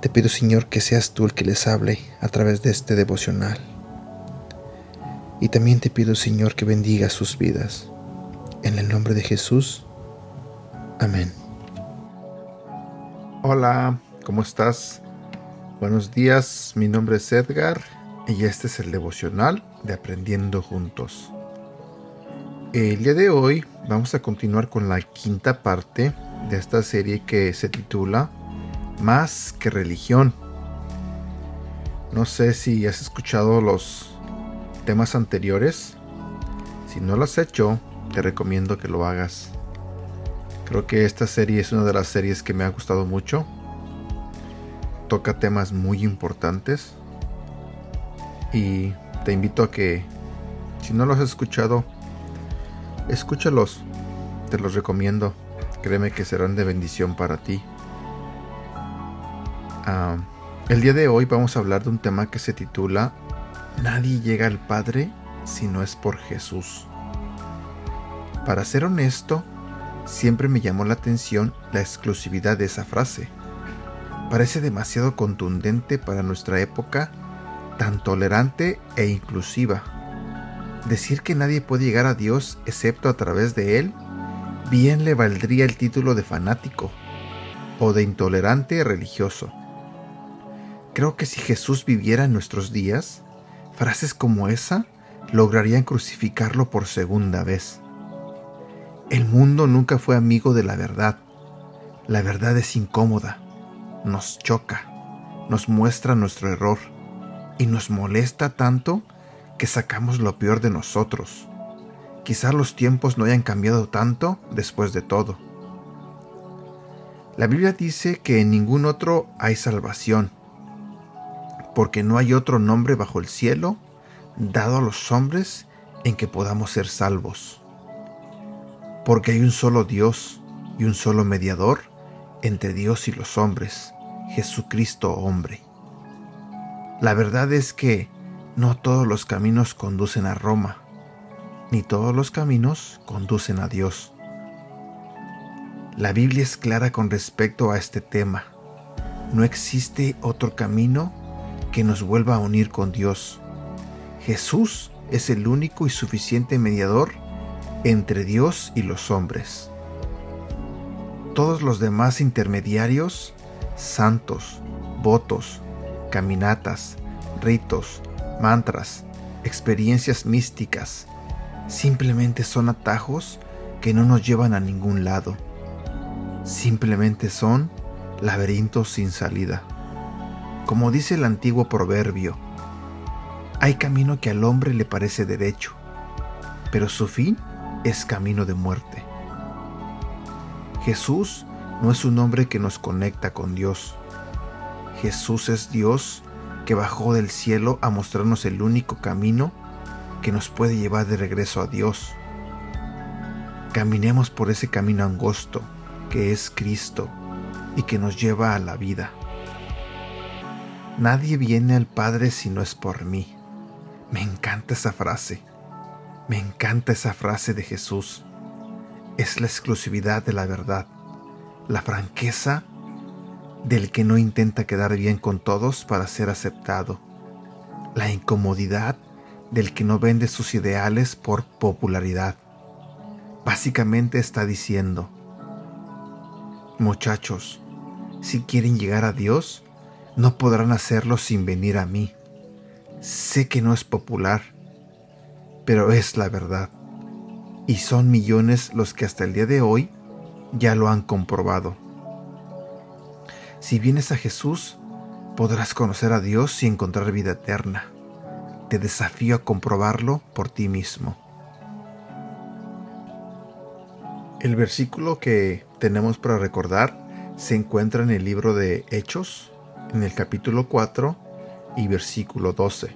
Te pido, Señor, que seas tú el que les hable a través de este devocional. Y también te pido, Señor, que bendiga sus vidas. En el nombre de Jesús. Amén. Hola, ¿cómo estás? Buenos días, mi nombre es Edgar y este es el devocional de Aprendiendo Juntos. El día de hoy vamos a continuar con la quinta parte de esta serie que se titula Más que religión. No sé si has escuchado los temas anteriores. Si no lo has hecho, te recomiendo que lo hagas. Creo que esta serie es una de las series que me ha gustado mucho. Toca temas muy importantes. Y te invito a que, si no los has escuchado, escúchalos. Te los recomiendo. Créeme que serán de bendición para ti. Ah, el día de hoy vamos a hablar de un tema que se titula Nadie llega al Padre si no es por Jesús. Para ser honesto, siempre me llamó la atención la exclusividad de esa frase. Parece demasiado contundente para nuestra época, tan tolerante e inclusiva. Decir que nadie puede llegar a Dios excepto a través de Él, bien le valdría el título de fanático o de intolerante religioso. Creo que si Jesús viviera en nuestros días, frases como esa lograrían crucificarlo por segunda vez. El mundo nunca fue amigo de la verdad. La verdad es incómoda, nos choca, nos muestra nuestro error y nos molesta tanto que sacamos lo peor de nosotros. Quizá los tiempos no hayan cambiado tanto después de todo. La Biblia dice que en ningún otro hay salvación, porque no hay otro nombre bajo el cielo dado a los hombres en que podamos ser salvos porque hay un solo Dios y un solo mediador entre Dios y los hombres, Jesucristo hombre. La verdad es que no todos los caminos conducen a Roma, ni todos los caminos conducen a Dios. La Biblia es clara con respecto a este tema. No existe otro camino que nos vuelva a unir con Dios. Jesús es el único y suficiente mediador entre Dios y los hombres. Todos los demás intermediarios, santos, votos, caminatas, ritos, mantras, experiencias místicas, simplemente son atajos que no nos llevan a ningún lado. Simplemente son laberintos sin salida. Como dice el antiguo proverbio, hay camino que al hombre le parece derecho, pero su fin es camino de muerte. Jesús no es un hombre que nos conecta con Dios. Jesús es Dios que bajó del cielo a mostrarnos el único camino que nos puede llevar de regreso a Dios. Caminemos por ese camino angosto que es Cristo y que nos lleva a la vida. Nadie viene al Padre si no es por mí. Me encanta esa frase. Me encanta esa frase de Jesús. Es la exclusividad de la verdad, la franqueza del que no intenta quedar bien con todos para ser aceptado, la incomodidad del que no vende sus ideales por popularidad. Básicamente está diciendo, muchachos, si quieren llegar a Dios, no podrán hacerlo sin venir a mí. Sé que no es popular, pero es la verdad. Y son millones los que hasta el día de hoy ya lo han comprobado. Si vienes a Jesús, podrás conocer a Dios y encontrar vida eterna. Te desafío a comprobarlo por ti mismo. El versículo que tenemos para recordar se encuentra en el libro de Hechos, en el capítulo 4 y versículo 12.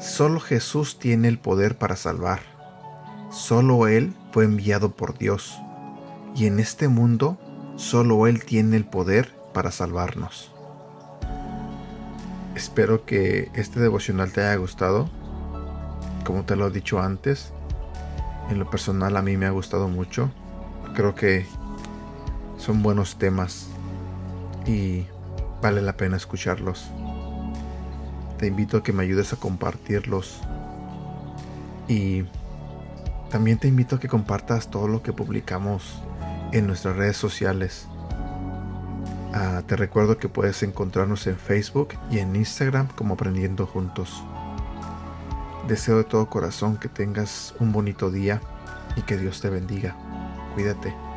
Solo Jesús tiene el poder para salvar. Solo Él fue enviado por Dios. Y en este mundo, solo Él tiene el poder para salvarnos. Espero que este devocional te haya gustado. Como te lo he dicho antes, en lo personal a mí me ha gustado mucho. Creo que son buenos temas y vale la pena escucharlos. Te invito a que me ayudes a compartirlos y también te invito a que compartas todo lo que publicamos en nuestras redes sociales. Ah, te recuerdo que puedes encontrarnos en Facebook y en Instagram como Aprendiendo Juntos. Deseo de todo corazón que tengas un bonito día y que Dios te bendiga. Cuídate.